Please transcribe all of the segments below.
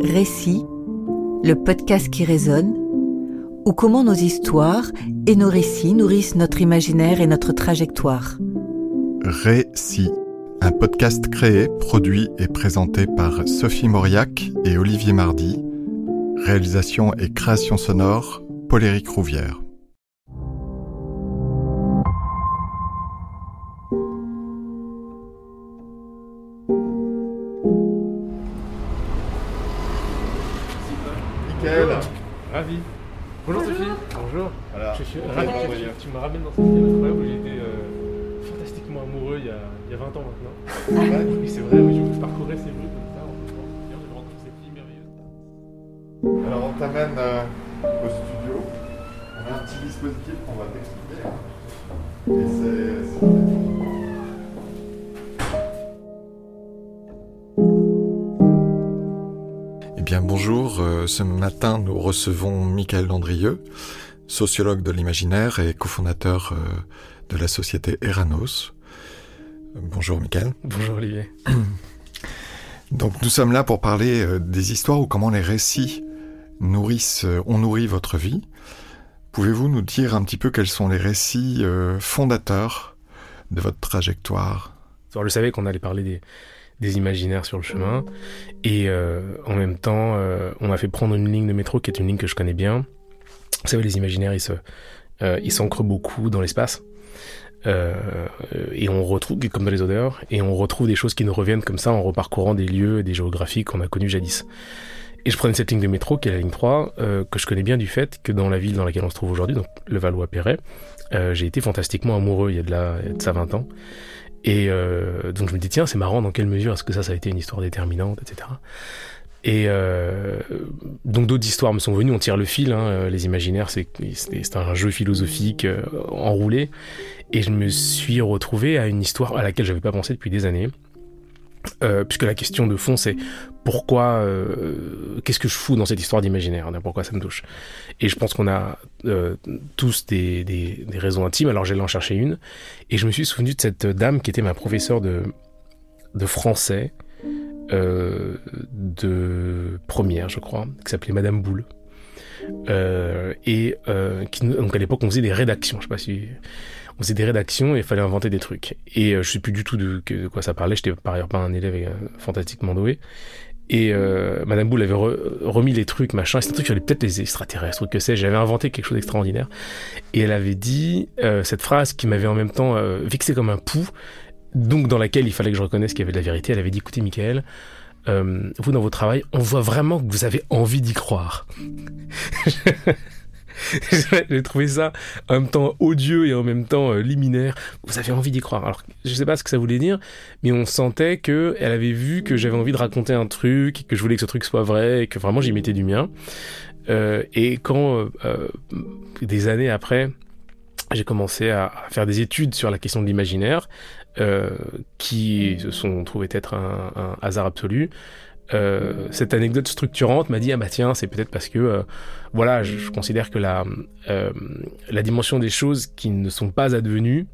Récit, le podcast qui résonne, ou comment nos histoires et nos récits nourrissent notre imaginaire et notre trajectoire. Récit, un podcast créé, produit et présenté par Sophie Mauriac et Olivier Mardy. Réalisation et création sonore, Paul-Éric Rouvière. Comme ça en même temps. D'ailleurs, j'ai rencontré cette fille merveilleuse. Alors on t'amène euh, au studio. On a un petit dispositif qu'on va t'expliquer. hein. Et c'est-. Eh bien bonjour, euh, ce matin nous recevons Michael Landrieux, sociologue de l'imaginaire et cofondateur euh, de la société Eranos. Bonjour Michael. Bonjour, Olivier. Donc nous sommes là pour parler euh, des histoires ou comment les récits nourrissent, euh, ont nourri votre vie. Pouvez-vous nous dire un petit peu quels sont les récits euh, fondateurs de votre trajectoire? Alors, je savais qu'on allait parler des, des imaginaires sur le chemin. Et en même temps, on m'a fait prendre une ligne de métro qui est une ligne que je connais bien. Vous savez, les imaginaires, ils ils s'ancrent beaucoup dans l'espace. Euh, et on retrouve, comme dans les odeurs, et on retrouve des choses qui nous reviennent comme ça en reparcourant des lieux et des géographies qu'on a connus jadis. Et je prenais cette ligne de métro, qui est la ligne 3, euh, que je connais bien du fait que dans la ville dans laquelle on se trouve aujourd'hui, donc le Valois-Perret, euh, j'ai été fantastiquement amoureux il y a de, a de ça 20 ans. Et donc je me dis, tiens, c'est marrant, dans quelle mesure est-ce que ça, ça a été une histoire déterminante, etc. Et euh, donc d'autres histoires me sont venues, on tire le fil, hein, euh, les imaginaires, c'est un jeu philosophique euh, enroulé. Et je me suis retrouvé à une histoire à laquelle j'avais pas pensé depuis des années. Puisque la question de fond c'est pourquoi, qu'est-ce que je fous dans cette histoire d'imaginaire, hein, pourquoi ça me touche? Et je pense qu'on a tous des, raisons intimes, alors j'allais en chercher une, et je me suis souvenu de cette dame qui était ma professeure de français, euh, de première je crois, qui s'appelait Madame Boule. Euh, et euh, qui, donc à l'époque on faisait des rédactions, je sais pas si on faisait des rédactions et il fallait inventer des trucs. Et je sais plus du tout de, de quoi ça parlait. J'étais par ailleurs pas un élève fantastiquement doué. Et Madame Boule avait re- remis les trucs, machin. C'était un truc sur peut-être les extraterrestres, truc que c'est. J'avais inventé quelque chose d'extraordinaire. Et elle avait dit cette phrase qui m'avait en même temps vexé comme un pou, donc dans laquelle il fallait que je reconnaisse qu'il y avait de la vérité. Elle avait dit écoutez, Michael, euh, vous dans votre travail, on voit vraiment que vous avez envie d'y croire. J'ai trouvé ça en même temps odieux et en même temps euh, liminaire. Vous avez envie d'y croire. Alors, je sais pas ce que ça voulait dire, mais on sentait que elle avait vu que j'avais envie de raconter un truc, que je voulais que ce truc soit vrai, et que vraiment j'y mettais du mien. Euh, et quand des années après, j'ai commencé à, faire des études sur la question de l'imaginaire, qui se sont trouvées être un, hasard absolu. Euh, cette anecdote structurante m'a dit ah bah tiens c'est peut-être parce que euh, voilà je, considère que la euh, la dimension des choses qui ne sont pas advenues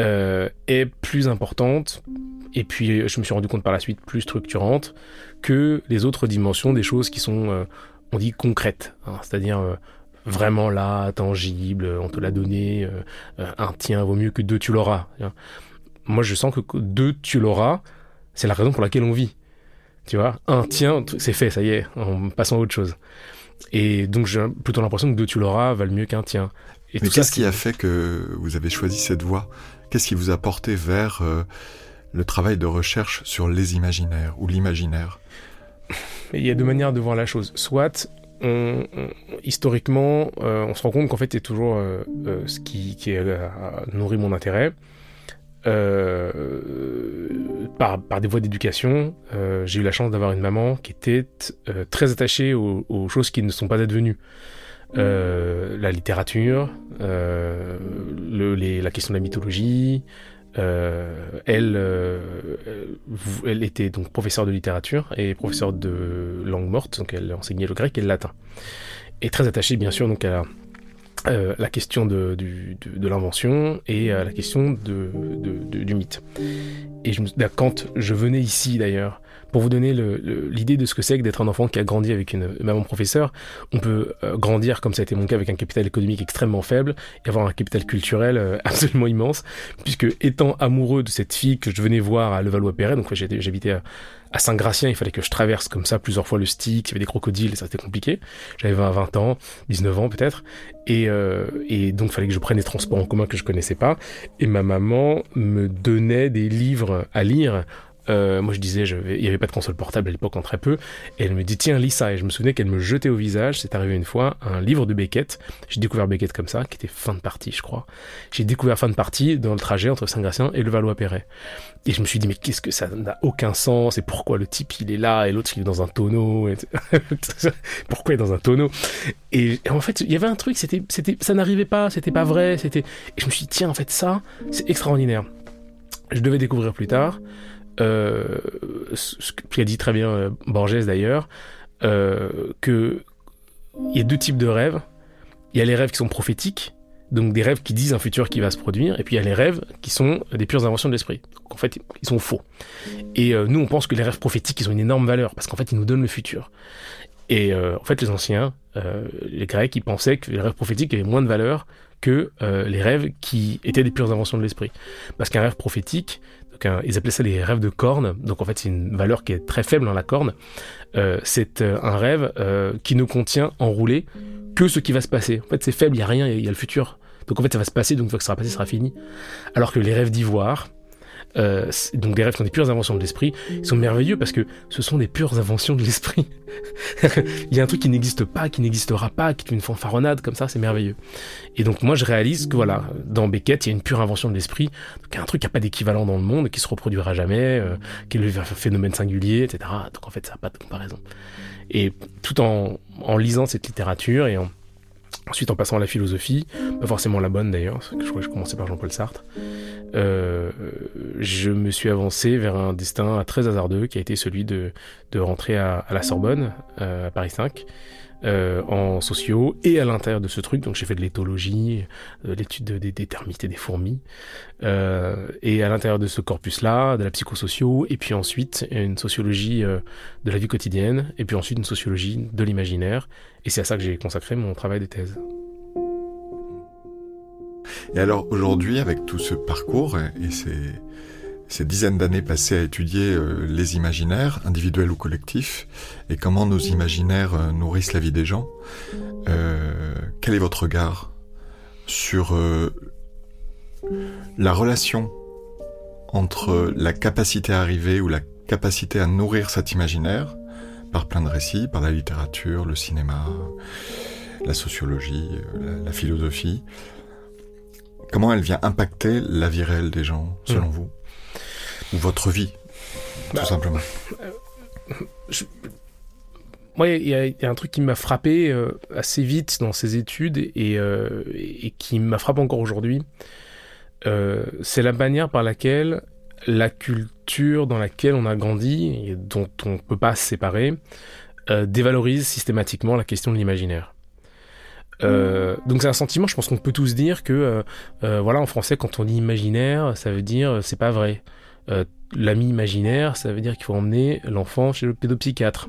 euh, est plus importante et puis je me suis rendu compte par la suite plus structurante que les autres dimensions des choses qui sont euh, on dit concrètes hein, c'est-à-dire euh, vraiment là tangible on te l'a donné euh, euh, un tien vaut mieux que deux tu l'auras. Moi je sens que deux tu l'auras c'est la raison pour laquelle on vit tu vois, un tien, c'est fait, ça y est, en passant à autre chose. Et donc j'ai plutôt l'impression que deux tu l'auras valent mieux qu'un tien. Et Mais qu'est-ce qui a fait que vous avez choisi cette voie? Qu'est-ce qui vous a porté vers euh, le travail de recherche sur les imaginaires ou l'imaginaire? Il y a deux manières de voir la chose. Soit, on, on- historiquement, euh, on se rend compte qu'en fait, c'est toujours euh, euh, ce qui, qui a nourri mon intérêt. Euh, par, des voies d'éducation, euh, j'ai eu la chance d'avoir une maman qui était euh, très attachée aux, choses qui ne sont pas advenues. La littérature, la question de la mythologie. elle, était donc professeure de littérature et professeure de langue morte, donc elle enseignait le grec et le latin. Et très attachée bien sûr donc à euh, la question de, du- de, de l'invention et à la question de, du mythe. Et je me- quand je venais ici d'ailleurs, pour vous donner l'idée de ce que c'est que d'être un enfant qui a grandi avec une maman professeur, on peut euh, grandir, comme ça a été mon cas, avec un capital économique extrêmement faible et avoir un capital culturel euh, absolument immense, puisque étant amoureux de cette fille que je venais voir à Levallois-Perret, donc j'habitais à, à Saint-Gratien, il fallait que je traverse comme ça plusieurs fois le stick, il y avait des crocodiles, ça c'était compliqué. J'avais 20, 20 ans, 19 ans peut-être, et, euh, et donc il fallait que je prenne des transports en commun que je connaissais pas. Et ma maman me donnait des livres à lire euh, moi, je disais, il n'y avait pas de console portable à l'époque, en très peu. Et elle me dit, tiens, lis ça. Et je me souvenais qu'elle me jetait au visage, c'est arrivé une fois, un livre de Beckett. J'ai découvert Beckett comme ça, qui était fin de partie, je crois. J'ai découvert fin de partie dans le trajet entre Saint-Gratien et le Valois-Perret. Et je me suis dit, mais qu'est-ce que ça n'a aucun sens? Et pourquoi le type, il est là? Et l'autre, il est dans un tonneau? Pourquoi il est dans un tonneau? Et, en fait, il y avait un truc, c'était, c'était, ça n'arrivait pas, c'était pas vrai. c'était Et je me suis dit, tiens, en fait, ça, c'est extraordinaire. Je devais découvrir plus tard ce qu'a dit très bien euh, Borges d'ailleurs, euh, que il y a deux types de rêves. Il y a les rêves qui sont prophétiques, donc des rêves qui disent un futur qui va se produire, et puis il y a les rêves qui sont des pures inventions de l'esprit. En fait, ils sont faux. Et nous, on pense que les rêves prophétiques, ils ont une énorme valeur, parce qu'en fait, ils nous donnent le futur. Et en fait, les anciens, les Grecs, ils pensaient que les rêves prophétiques avaient moins de valeur que les rêves qui étaient des pures inventions de l'esprit. Parce qu'un rêve prophétique, ils appelaient ça les rêves de corne. Donc en fait, c'est une valeur qui est très faible dans la corne. Euh, c'est euh, un rêve euh, qui ne contient enroulé que ce qui va se passer. En fait, c'est faible, il y a rien, il y, a le futur. Donc en fait, ça va se passer, donc une fois que ça sera passé, ça sera fini. Alors que les rêves d'ivoire, euh, donc des rêves sont des pures inventions de l'esprit, ils sont merveilleux parce que ce sont des pures inventions de l'esprit. il y a un truc qui n'existe pas, qui n'existera pas, qui est une fanfaronnade comme ça, c'est merveilleux. Et donc moi je réalise que voilà, dans Beckett, il y a une pure invention de l'esprit, donc un truc qui n'a pas d'équivalent dans le monde, qui se reproduira jamais, euh, qui est le phénomène singulier, etc. Donc en fait ça n'a pas de comparaison. Et tout en, en lisant cette littérature et en, ensuite en passant à la philosophie, pas forcément la bonne d'ailleurs, je crois que je commençais par Jean-Paul Sartre, euh, je me suis avancé vers un destin très hasardeux qui a été celui de, rentrer à, la Sorbonne, euh, à Paris 5, euh, en sociaux et à l'intérieur de ce truc. Donc j'ai fait de l'éthologie, l'étude des, termites et des fourmis, et à l'intérieur de ce corpus-là, de la psychosocio, et puis ensuite une sociologie de la vie quotidienne, et puis ensuite une sociologie de l'imaginaire. Et c'est à ça que j'ai consacré mon travail de thèse. Et alors aujourd'hui, avec tout ce parcours et ces, ces dizaines d'années passées à étudier euh, les imaginaires, individuels ou collectifs, et comment nos imaginaires euh, nourrissent la vie des gens, euh, quel est votre regard sur la relation entre la capacité à arriver ou la capacité à nourrir cet imaginaire par plein de récits, par la littérature, le cinéma, la sociologie, la philosophie, Comment elle vient impacter la vie réelle des gens, selon hmm. vous? Ou votre vie, tout bah, simplement euh, Moi, il y, a un truc qui m'a frappé euh, assez vite dans ces études et, euh, et qui m'a frappé encore aujourd'hui. c'est la manière par laquelle la culture dans laquelle on a grandi et dont on ne peut pas se séparer dévalorise systématiquement la question de l'imaginaire. Euh, donc c'est un sentiment, je pense qu'on peut tous dire que, euh, euh, voilà, en français, quand on dit imaginaire, ça veut dire c'est pas vrai. L'ami imaginaire, ça veut dire qu'il faut emmener l'enfant chez le pédopsychiatre.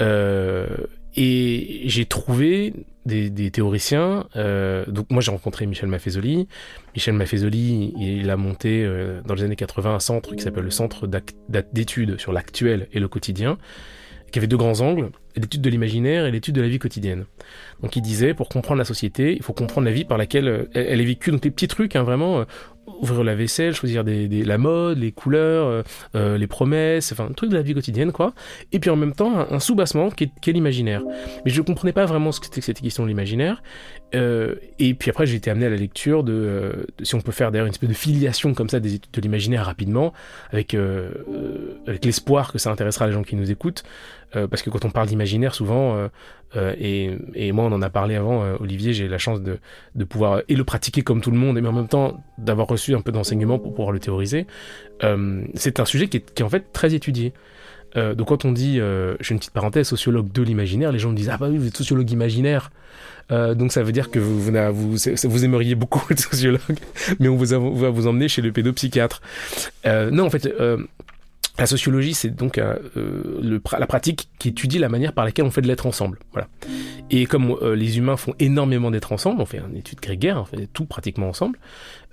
et j'ai trouvé des, théoriciens. donc moi j'ai rencontré Michel Maffezoli. Michel Maffezoli, il a monté dans les années 80 un centre qui s'appelle le Centre d'études sur l'actuel et le quotidien, qui avait deux grands angles l'étude de l'imaginaire et l'étude de la vie quotidienne. Donc il disait, pour comprendre la société, il faut comprendre la vie par laquelle euh, elle, est vécue. Donc les petits trucs, hein, vraiment, euh, ouvrir la vaisselle, choisir des, la mode, les couleurs, euh, les promesses, enfin, un truc de la vie quotidienne, quoi. Et puis en même temps, un, sous-bassement qui est, l'imaginaire. Mais je ne comprenais pas vraiment ce que c'était que cette question de l'imaginaire. et puis après, j'ai été amené à la lecture de, si on peut faire d'ailleurs une espèce de filiation comme ça des études de l'imaginaire rapidement, avec, avec l'espoir que ça intéressera les gens qui nous écoutent. Parce que quand on parle d'imaginaire, souvent, euh, et, et, moi, on en a parlé avant, euh, Olivier, j'ai la chance de, de, pouvoir et le pratiquer comme tout le monde, mais en même temps d'avoir reçu un peu d'enseignement pour pouvoir le théoriser. Euh, c'est un sujet qui est, qui est, en fait très étudié. Euh, donc quand on dit, je fais une petite parenthèse, sociologue de l'imaginaire, les gens me disent ah bah oui vous êtes sociologue imaginaire, donc ça veut dire que vous vous, vous, vous aimeriez beaucoup être sociologue, mais on vous va vous emmener chez le pédopsychiatre. non en fait la sociologie, c'est donc euh, le, la pratique qui étudie la manière par laquelle on fait de l'être ensemble. Voilà. Et comme euh, les humains font énormément d'être ensemble, on fait une étude grégaire, on fait tout pratiquement ensemble,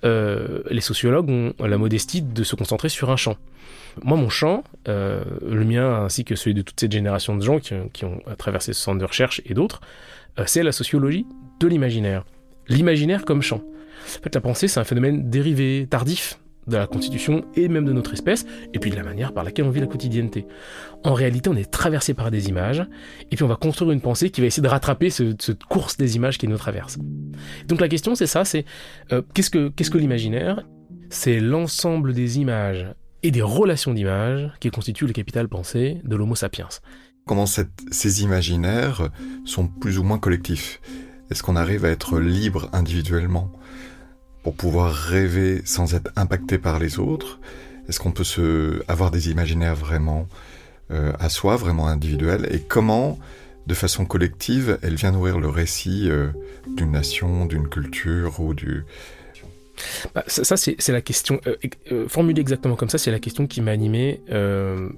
euh, les sociologues ont la modestie de se concentrer sur un champ. Moi, mon champ, euh, le mien ainsi que celui de toute cette génération de gens qui, qui ont traversé ce centre de recherche et d'autres, euh, c'est la sociologie de l'imaginaire. L'imaginaire comme champ. En fait, la pensée, c'est un phénomène dérivé, tardif de la constitution et même de notre espèce, et puis de la manière par laquelle on vit la quotidienneté. En réalité, on est traversé par des images, et puis on va construire une pensée qui va essayer de rattraper ce, cette course des images qui nous traverse. Donc la question, c'est ça, c'est euh, qu'est-ce que, l'imaginaire? C'est l'ensemble des images et des relations d'images qui constituent le capital pensée de l'Homo sapiens. Comment ces imaginaires sont plus ou moins collectifs? Est-ce qu'on arrive à être libre individuellement? Pour pouvoir rêver sans être impacté par les autres? Est-ce qu'on peut avoir des imaginaires vraiment euh, à soi, vraiment individuels? Et comment, de façon collective, elle vient nourrir le récit euh, d'une nation, d'une culture ou du bah, ça, c'est la question, euh, euh, formulée exactement comme ça, c'est la question qui m'a animé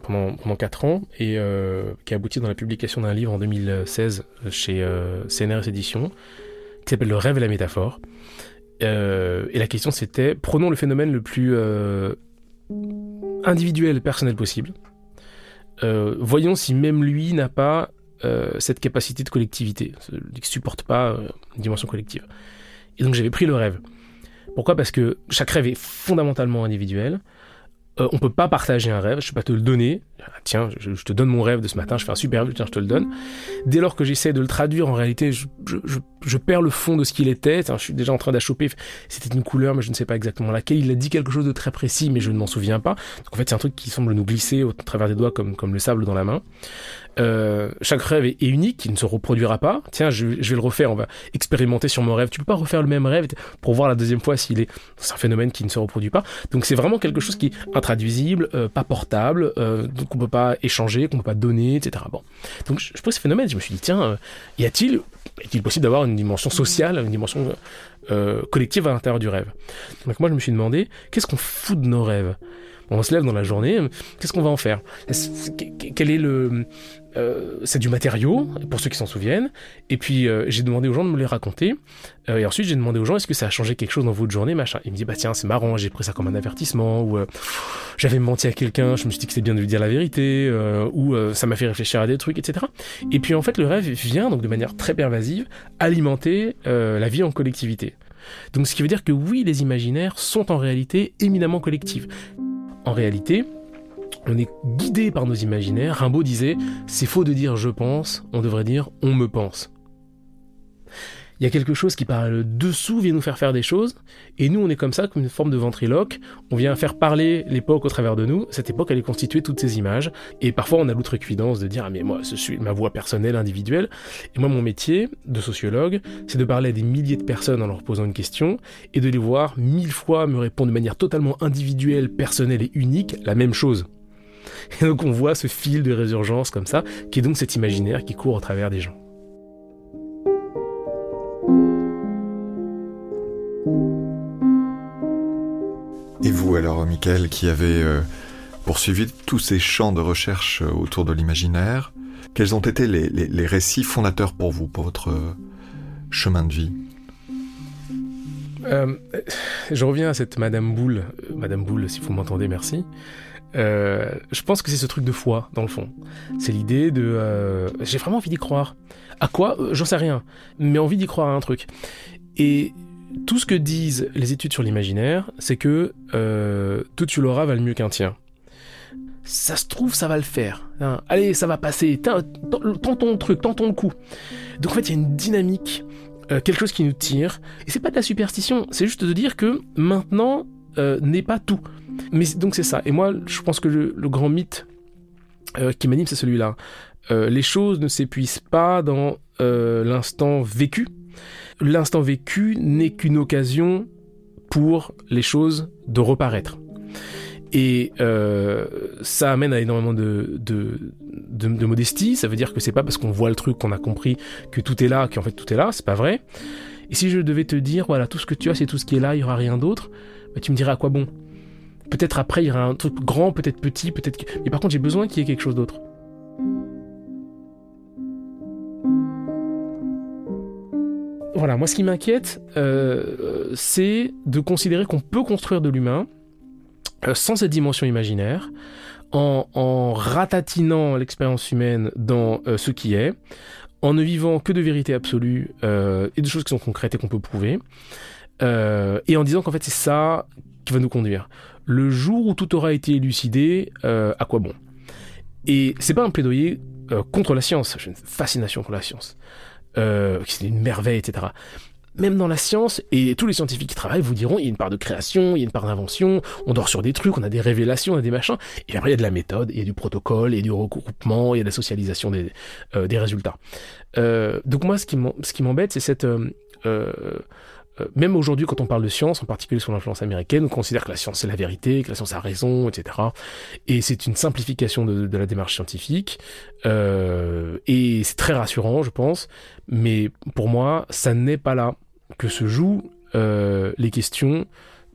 pendant, pendant 4 ans et qui a abouti dans la publication d'un livre en 2016 chez CNRS Éditions, qui s'appelle Le rêve et la métaphore. Euh, et la question c'était, prenons le phénomène le plus individuel et personnel possible. voyons si même lui n'a pas cette capacité de collectivité, ne supporte pas une dimension collective. Et donc j'avais pris le rêve. Pourquoi? Parce que chaque rêve est fondamentalement individuel. Euh, on peut pas partager un rêve, je peux pas te le donner. Ah, tiens, je, te donne mon rêve de ce matin, je fais un super rêve, tiens, je te le donne. Dès lors que j'essaie de le traduire, en réalité, je, perds le fond de ce qu'il était. Je suis déjà en train d'achoper. C'était une couleur, mais je ne sais pas exactement laquelle. Il a dit quelque chose de très précis, mais je ne m'en souviens pas. Donc en fait, c'est un truc qui semble nous glisser au travers des doigts comme, comme le sable dans la main. Euh, chaque rêve est, unique, il ne se reproduira pas. Tiens, je, vais le refaire, on va expérimenter sur mon rêve. Tu peux pas refaire le même rêve pour voir la deuxième fois s'il est. C'est un phénomène qui ne se reproduit pas. Donc c'est vraiment quelque chose qui est intraduisible, euh, pas portable, euh, donc on peut pas échanger, qu'on peut pas donner, etc. Bon. Donc je, je pose ce phénomène, je me suis dit, tiens, euh, y a-t-il est-il possible d'avoir une dimension sociale, une dimension collective à l'intérieur du rêve? Donc moi je me suis demandé, qu'est-ce qu'on fout de nos rêves? On se lève dans la journée, qu'est-ce qu'on va en faire? Quel est le euh, c'est du matériau pour ceux qui s'en souviennent et puis euh, j'ai demandé aux gens de me les raconter euh, et ensuite j'ai demandé aux gens est-ce que ça a changé quelque chose dans votre journée machin? Il me dit bah tiens c'est marrant j'ai pris ça comme un avertissement ou j'avais menti à quelqu'un je me suis dit que c'était bien de lui dire la vérité ou ça m'a fait réfléchir à des trucs etc et puis en fait le rêve vient donc de manière très pervasive alimenter la vie en collectivité. Donc ce qui veut dire que oui les imaginaires sont en réalité éminemment collectifs en réalité, on est guidé par nos imaginaires. Rimbaud disait C'est faux de dire je pense, on devrait dire on me pense. Il y a quelque chose qui par le dessous vient nous faire faire des choses, et nous on est comme ça, comme une forme de ventriloque, on vient faire parler l'époque au travers de nous, cette époque elle est constituée de toutes ces images, et parfois on a l'outrecuidance de dire ah mais moi ce suis ma voix personnelle, individuelle, et moi mon métier de sociologue, c'est de parler à des milliers de personnes en leur posant une question, et de les voir mille fois me répondre de manière totalement individuelle, personnelle et unique la même chose. Et donc on voit ce fil de résurgence comme ça, qui est donc cet imaginaire qui court au travers des gens. Et vous alors, Michael, qui avez euh, poursuivi tous ces champs de recherche euh, autour de l'imaginaire, quels ont été les, récits fondateurs pour vous, pour votre euh, chemin de vie? Je reviens à cette Madame Boule. Madame Boule, si vous m'entendez, merci. Je pense que c'est ce truc de foi, dans le fond. C'est l'idée de... J'ai vraiment envie d'y croire. À quoi? J'en sais rien. Mais envie d'y croire à un truc. Et tout ce que disent les études sur l'imaginaire, c'est que euh, tout tu l'auras valent mieux qu'un tien. Ça se trouve, ça va le faire. Hein. Allez, ça va passer. Tends ton truc, tends ton coup. Donc en fait, il y a une dynamique, euh, quelque chose qui nous tire. Et c'est pas de la superstition, c'est juste de dire que maintenant euh, n'est pas tout. Mais donc c'est ça. Et moi, je pense que le, le grand mythe qui m'anime, c'est celui-là. Les choses ne s'épuisent pas dans l'instant vécu l'instant vécu n'est qu'une occasion pour les choses de reparaître. Et euh, ça amène à énormément de, de, de, de modestie. Ça veut dire que c'est pas parce qu'on voit le truc qu'on a compris que tout est là, qu'en fait tout est là. C'est pas vrai. Et si je devais te dire, voilà, tout ce que tu as, c'est tout ce qui est là, il y aura rien d'autre, bah, tu me dirais à quoi bon? Peut-être après, il y aura un truc grand, peut-être petit, peut-être. Mais par contre, j'ai besoin qu'il y ait quelque chose d'autre. Voilà, moi ce qui m'inquiète, euh, c'est de considérer qu'on peut construire de l'humain euh, sans cette dimension imaginaire, en, ratatinant l'expérience humaine dans euh, ce qui est, en ne vivant que de vérités absolues et de choses qui sont concrètes et qu'on peut prouver, et en disant qu'en fait c'est ça qui va nous conduire. Le jour où tout aura été élucidé, à quoi bon? Et c'est pas un plaidoyer contre la science, j'ai une fascination pour la science euh, c'est une merveille, etc. Même dans la science, et tous les scientifiques qui travaillent vous diront, il y a une part de création, il y a une part d'invention, on dort sur des trucs, on a des révélations, on a des machins, et après il y a de la méthode, il y a du protocole, il y a du regroupement, il y a de la socialisation des, euh, des résultats. Euh, donc moi, ce qui m'embête, c'est cette... Euh, même aujourd'hui, quand on parle de science, en particulier sur l'influence américaine, on considère que la science c'est la vérité, que la science a raison, etc. Et c'est une simplification de, la démarche scientifique. Euh, et c'est très rassurant, je pense. Mais pour moi, ça n'est pas là que se jouent euh, les questions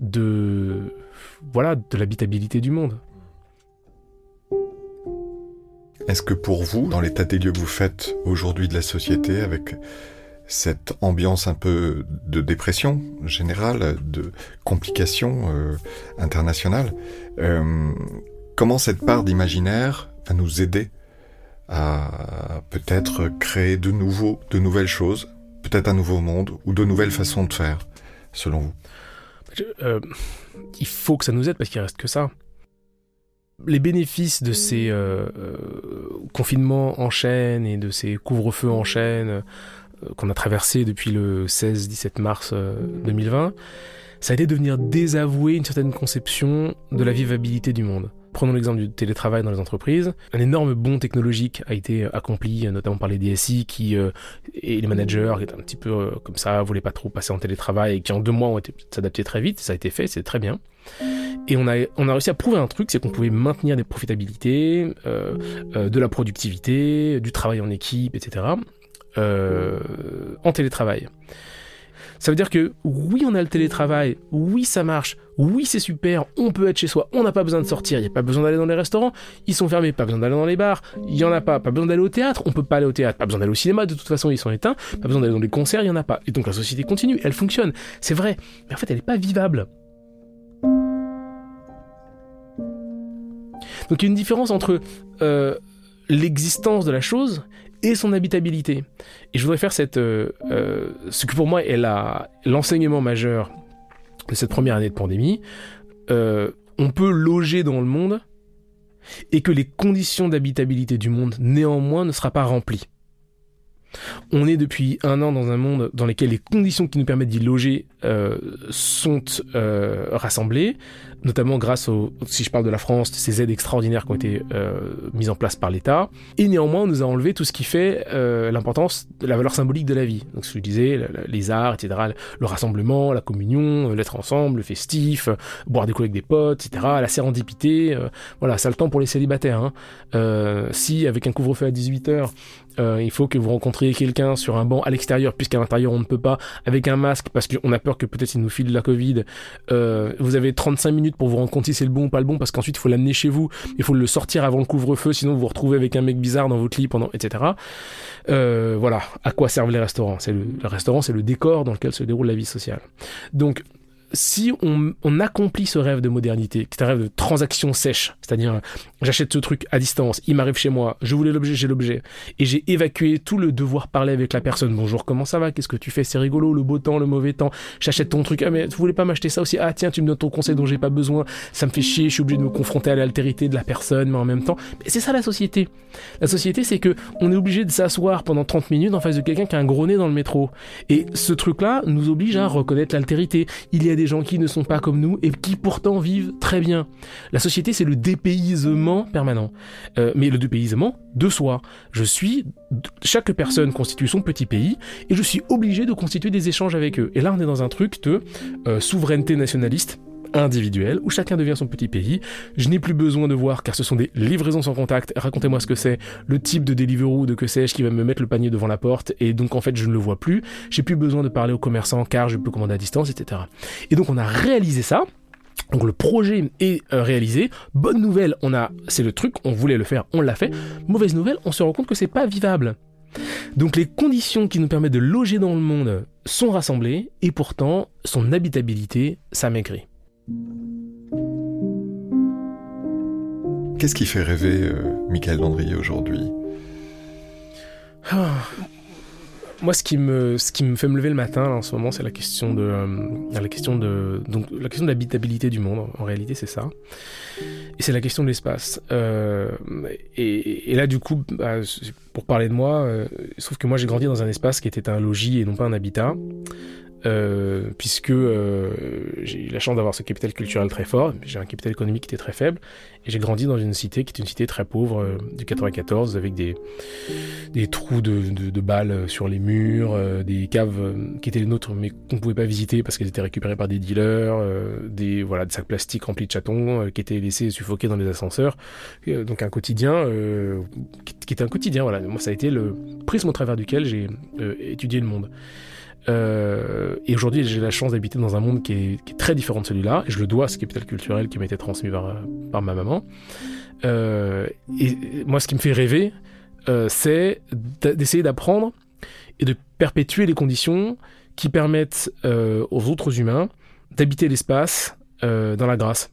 de voilà de l'habitabilité du monde. Est-ce que pour vous, dans l'état des lieux que vous faites aujourd'hui de la société, avec cette ambiance un peu de dépression générale, de complications euh, internationales. Euh, comment cette part d'imaginaire va nous aider à peut-être créer de nouveaux, de nouvelles choses, peut-être un nouveau monde ou de nouvelles façons de faire, selon vous? Euh, Il faut que ça nous aide parce qu'il reste que ça. Les bénéfices de ces confinements en chaîne et de ces couvre-feux en chaîne euh, qu'on a traversé depuis le 16-17 mars 2020, euh, ça a été de venir désavouer une certaine conception de la vivabilité du monde. Prenons l'exemple du télétravail dans les entreprises. Un énorme bond technologique a été accompli, notamment par les DSI qui, euh, et les managers qui étaient un petit peu comme ça, voulaient pas trop passer en télétravail et qui en deux mois ont été s'adapter très vite. Ça a été fait, c'est très bien. Et on a, on a réussi à prouver un truc, c'est qu'on pouvait maintenir des profitabilités, de la productivité, du travail en équipe, etc. Euh, en télétravail. Ça veut dire que oui, on a le télétravail, oui, ça marche, oui, c'est super, on peut être chez soi, on n'a pas besoin de sortir, il n'y a pas besoin d'aller dans les restaurants, ils sont fermés, pas besoin d'aller dans les bars, il n'y en a pas, pas besoin d'aller au théâtre, on peut pas aller au théâtre, pas besoin d'aller au cinéma, de toute façon, ils sont éteints, pas besoin d'aller dans les concerts, il n'y en a pas. Et donc la société continue, elle fonctionne, c'est vrai, mais en fait, elle n'est pas vivable. Donc il y a une différence entre euh, l'existence de la chose et son habitabilité. Et je voudrais faire cette, euh, euh, ce que pour moi est l'enseignement majeur de cette première année de pandémie. Euh, on peut loger dans le monde et que les conditions d'habitabilité du monde néanmoins ne sera pas remplies. On est depuis un an dans un monde dans lequel les conditions qui nous permettent d'y loger sont rassemblées, notamment grâce au, si je parle de la France, ces aides extraordinaires qui ont été euh, mises en place par l'État. Et néanmoins, on nous a enlevé tout ce qui fait euh, l'importance la valeur symbolique de la vie. Donc, ce que je disais, les arts, etc., le rassemblement, la communion, euh, l'être ensemble, le festif, boire des coups avec des potes, etc., la sérendipité. voilà, ça le temps pour les célibataires. Hein. si, avec un couvre-feu à 18h, il faut que vous rencontriez quelqu'un sur un banc à l'extérieur, puisqu'à l'intérieur on ne peut pas, avec un masque, parce qu'on a peur que peut-être il nous file la Covid. vous avez 35 minutes pour vous compte si c'est le bon ou pas le bon, parce qu'ensuite il faut l'amener chez vous, il faut le sortir avant le couvre-feu, sinon vous vous retrouvez avec un mec bizarre dans votre lit pendant, etc. Euh, voilà, à quoi servent les restaurants? Le, le restaurant, c'est le décor dans lequel se déroule la vie sociale. Donc si on, accomplit ce rêve de modernité, qui est un rêve de transaction sèche, c'est-à-dire j'achète ce truc à distance, il m'arrive chez moi, je voulais l'objet, j'ai l'objet, et j'ai évacué tout le devoir parler avec la personne. Bonjour, comment ça va? Qu'est-ce que tu fais? C'est rigolo, le beau temps, le mauvais temps. J'achète ton truc. Ah mais tu voulais pas m'acheter ça aussi? Ah tiens, tu me donnes ton conseil dont j'ai pas besoin. Ça me fait chier. Je suis obligé de me confronter à l'altérité de la personne, mais en même temps, c'est ça la société. La société, c'est que on est obligé de s'asseoir pendant 30 minutes en face de quelqu'un qui a un gros nez dans le métro. Et ce truc-là nous oblige à reconnaître l'altérité. Il y a des gens qui ne sont pas comme nous et qui pourtant vivent très bien. La société, c'est le dépaysement permanent. Euh, mais le dépaysement de soi. Je suis, chaque personne constitue son petit pays et je suis obligé de constituer des échanges avec eux. Et là, on est dans un truc de euh, souveraineté nationaliste individuel où chacun devient son petit pays. Je n'ai plus besoin de voir car ce sont des livraisons sans contact. Racontez-moi ce que c'est, le type de Deliveroo de que sais-je qui va me mettre le panier devant la porte et donc en fait je ne le vois plus. J'ai plus besoin de parler aux commerçants car je peux commander à distance, etc. Et donc on a réalisé ça Donc le projet est euh, réalisé. Bonne nouvelle, on a, c'est le truc, on voulait le faire, on l'a fait. Mauvaise nouvelle, on se rend compte que c'est pas vivable. Donc les conditions qui nous permettent de loger dans le monde sont rassemblées et pourtant son habitabilité s'amaigrit. Qu'est-ce qui fait rêver euh, Michael Landry aujourd'hui? Ah. Moi, ce qui me, ce qui me fait me lever le matin en ce moment, c'est la question de, euh, la question de, donc la question de l'habitabilité du monde. En réalité, c'est ça. Et c'est la question de l'espace. Euh, et, là, du coup, bah, pour parler de moi, euh, sauf que moi, j'ai grandi dans un espace qui était un logis et non pas un habitat. Euh, puisque euh, j'ai eu la chance d'avoir ce capital culturel très fort, j'ai un capital économique qui était très faible, et j'ai grandi dans une cité qui est une cité très pauvre euh, du 94, avec des, des trous de, de, balles sur les murs, des caves qui étaient les nôtres mais qu'on ne pouvait pas visiter parce qu'elles étaient récupérées par des dealers, des, voilà, des sacs plastiques remplis de chatons qui étaient laissés suffoquer dans les ascenseurs. donc un quotidien qui, qui, était un quotidien, voilà. Moi, ça a été le prisme au travers duquel j'ai étudié le monde. Euh, et aujourd'hui, j'ai la chance d'habiter dans un monde qui est, très différent de celui-là, et je le dois à ce capital culturel qui m'a été transmis par, ma maman. Euh, et moi, ce qui me fait rêver, euh, c'est d'essayer d'apprendre et de perpétuer les conditions qui permettent aux autres humains d'habiter l'espace dans la grâce,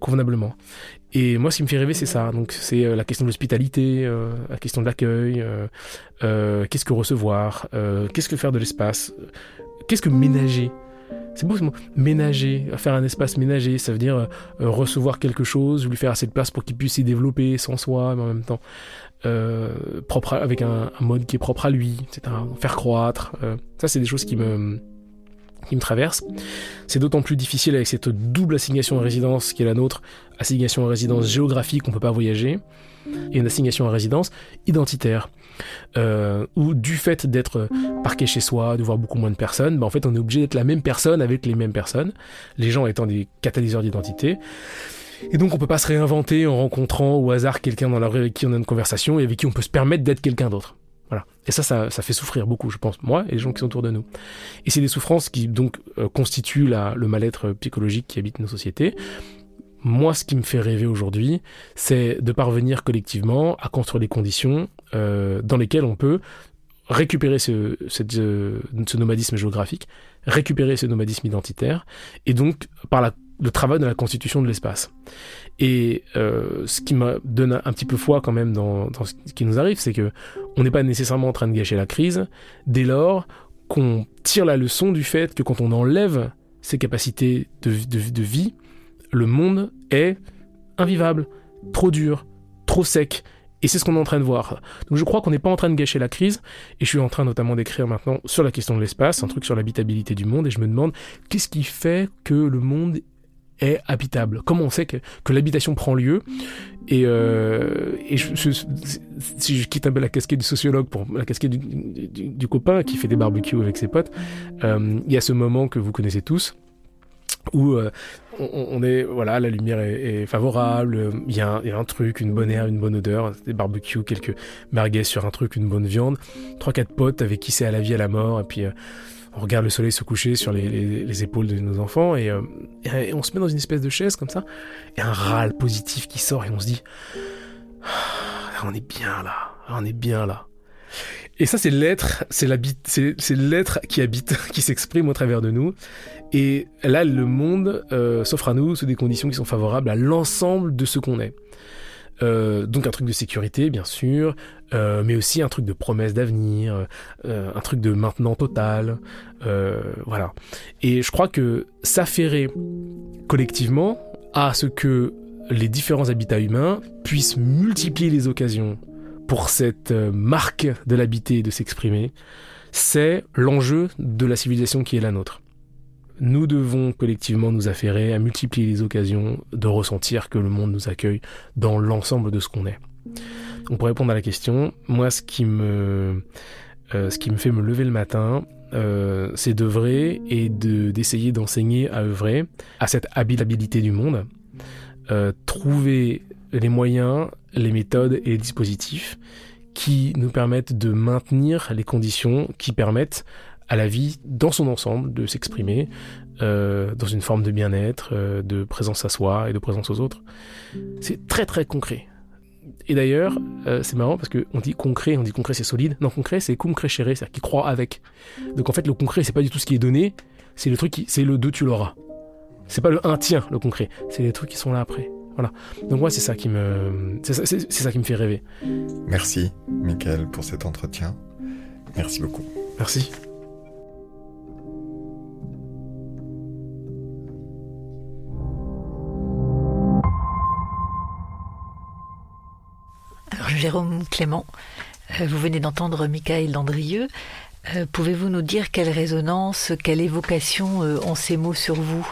convenablement. Et moi, ce qui me fait rêver, c'est ça. Donc, c'est euh, la question de l'hospitalité, euh, la question de l'accueil, euh, qu'est-ce que recevoir, qu'est-ce que faire de l'espace, qu'est-ce que ménager? C'est beau ce mot, ménager, faire un espace ménager, ça veut dire recevoir quelque chose, lui faire assez de place pour qu'il puisse s'y développer sans soi, mais en même temps propre avec un, un, mode qui est propre à lui, etc. Faire croître. ça, c'est des choses qui me qui me traverse. C'est d'autant plus difficile avec cette double assignation à résidence qui est la nôtre, assignation à résidence géographique, on ne peut pas voyager, et une assignation à résidence identitaire. Euh, où du fait d'être parqué chez soi, de voir beaucoup moins de personnes, bah en fait on est obligé d'être la même personne avec les mêmes personnes, les gens étant des catalyseurs d'identité. Et donc on peut pas se réinventer en rencontrant au hasard quelqu'un dans la rue avec qui on a une conversation et avec qui on peut se permettre d'être quelqu'un d'autre. Et ça, ça, fait souffrir beaucoup, je pense, moi et les gens qui sont autour de nous. Et c'est des souffrances qui donc euh, constituent le mal-être psychologique qui habite nos sociétés. Moi, ce qui me fait rêver aujourd'hui, c'est de parvenir collectivement à construire des conditions euh, dans lesquelles on peut récupérer ce, euh, ce nomadisme géographique, récupérer ce nomadisme identitaire, et donc par la le travail de la constitution de l'espace. Et euh, ce qui me donne un petit peu foi quand même dans, ce qui nous arrive, c'est que on n'est pas nécessairement en train de gâcher la crise dès lors qu'on tire la leçon du fait que quand on enlève ses capacités de, de vie, le monde est invivable, trop dur, trop sec, et c'est ce qu'on est en train de voir. Donc je crois qu'on n'est pas en train de gâcher la crise, et je suis en train notamment d'écrire maintenant sur la question de l'espace, un truc sur l'habitabilité du monde, et je me demande qu'est-ce qui fait que le monde est habitable. Comment on sait que, que l'habitation prend lieu Et, euh, et je, si je quitte un peu la casquette du sociologue pour la casquette du, du, copain qui fait des barbecues avec ses potes, euh, il y a ce moment que vous connaissez tous où euh, on, est voilà la lumière est, favorable il y, un, y, a un truc une bonne air une bonne odeur des barbecues quelques merguez sur un truc une bonne viande trois quatre potes avec qui c'est à la vie à la mort et puis on regarde le soleil se coucher sur les, épaules de nos enfants euh, et, on se met dans une espèce de chaise comme ça et un râle positif qui sort et on se dit ah, on est bien là, on est bien là. Et ça c'est l'être, c'est l'être qui habite, qui s'exprime au travers de nous. Et là le monde euh, s'offre à nous sous des conditions qui sont favorables à l'ensemble de ce qu'on est. Euh, donc un truc de sécurité, bien sûr, euh, mais aussi un truc de promesse d'avenir, euh, un truc de maintenant total, voilà. Et je crois que s'affairer collectivement à ce que les différents habitats humains puissent multiplier les occasions pour cette marque de l'habiter et de s'exprimer, c'est l'enjeu de la civilisation qui est la nôtre nous devons collectivement nous affairer à multiplier les occasions de ressentir que le monde nous accueille dans l'ensemble de ce qu'on est. Donc pour répondre à la question, moi ce qui me, euh, ce qui me fait me lever le matin, euh, c'est d'œuvrer et d'essayer d'enseigner à œuvrer à cette habitabilité du monde, euh, trouver les moyens, les méthodes et les dispositifs qui nous permettent de maintenir les conditions qui permettent à la vie dans son ensemble, de s'exprimer euh, dans une forme de bien-être, euh, de présence à soi et de présence aux autres. C'est très très concret. Et d'ailleurs, euh, c'est marrant parce qu'on dit concret, on dit concret c'est solide. Non, concret c'est cum crescere, c'est-à-dire qui croit avec. Donc en fait, le concret c'est pas du tout ce qui est donné, c'est le truc qui, c'est le 2 tu l'auras. C'est pas le 1 tiens, le concret, c'est les trucs qui sont là après. Voilà. Donc moi, c'est ça qui me, c'est ça, c'est ça qui me fait rêver. Merci, Michael, pour cet entretien. Merci beaucoup. Merci. Jérôme Clément, euh, vous venez d'entendre Michael Landrieux. Euh, Pouvez-vous nous dire quelle résonance, quelle évocation euh, ont ces mots sur vous?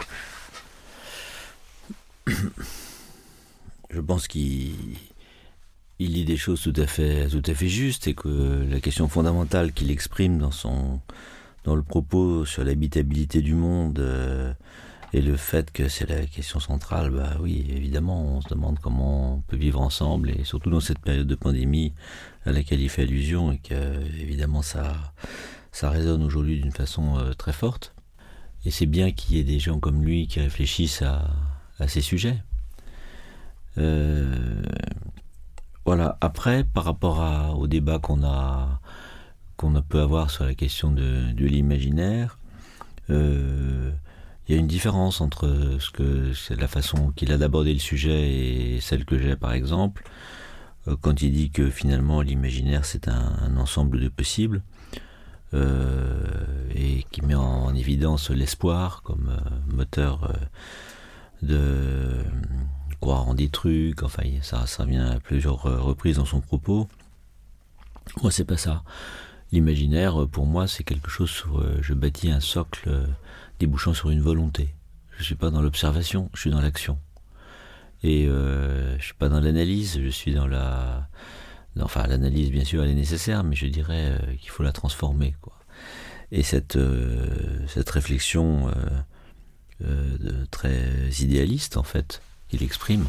Je pense qu'il il dit des choses tout à fait justes et que la question fondamentale qu'il exprime dans son le propos sur l'habitabilité du monde et le fait que c'est la question centrale, bah oui, évidemment, on se demande comment on peut vivre ensemble et surtout dans cette période de pandémie à laquelle il fait allusion et que évidemment ça ça résonne aujourd'hui d'une façon euh, très forte. Et c'est bien qu'il y ait des gens comme lui qui réfléchissent à, ces sujets. Euh, voilà. Après, par rapport au débat qu'on a qu'on peut avoir sur la question de, de l'imaginaire, euh, il y a une différence entre ce que c'est la façon qu'il a d'aborder le sujet et celle que j'ai, par exemple, euh, quand il dit que finalement l'imaginaire c'est un, ensemble de possibles. Euh, et qui met en, en évidence l'espoir comme euh, moteur de croire en des trucs, enfin ça, ça vient à plusieurs reprises dans son propos. Moi c'est pas ça. L'imaginaire pour moi c'est quelque chose sur je bâtis un socle débouchant sur une volonté. Je suis pas dans l'observation, je suis dans l'action. Et euh, je suis pas dans l'analyse, je suis dans la enfin l'analyse bien sûr elle est nécessaire mais je dirais euh, qu'il faut la transformer. Et cette euh, réflexion euh, très idéaliste en fait qu'il exprime.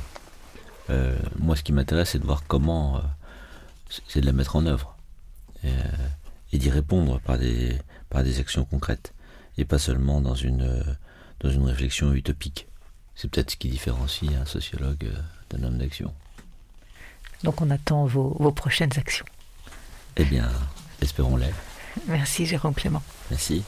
Moi, ce qui m'intéresse, c'est de voir comment, c'est de la mettre en œuvre et, d'y répondre par par des actions concrètes et pas seulement dans une, euh, dans une réflexion utopique. C'est peut-être ce qui différencie un sociologue euh, d'un homme d'action. Donc on attend vos, vos prochaines actions. Eh bien, espérons-les. Merci Jérôme Clément. Merci.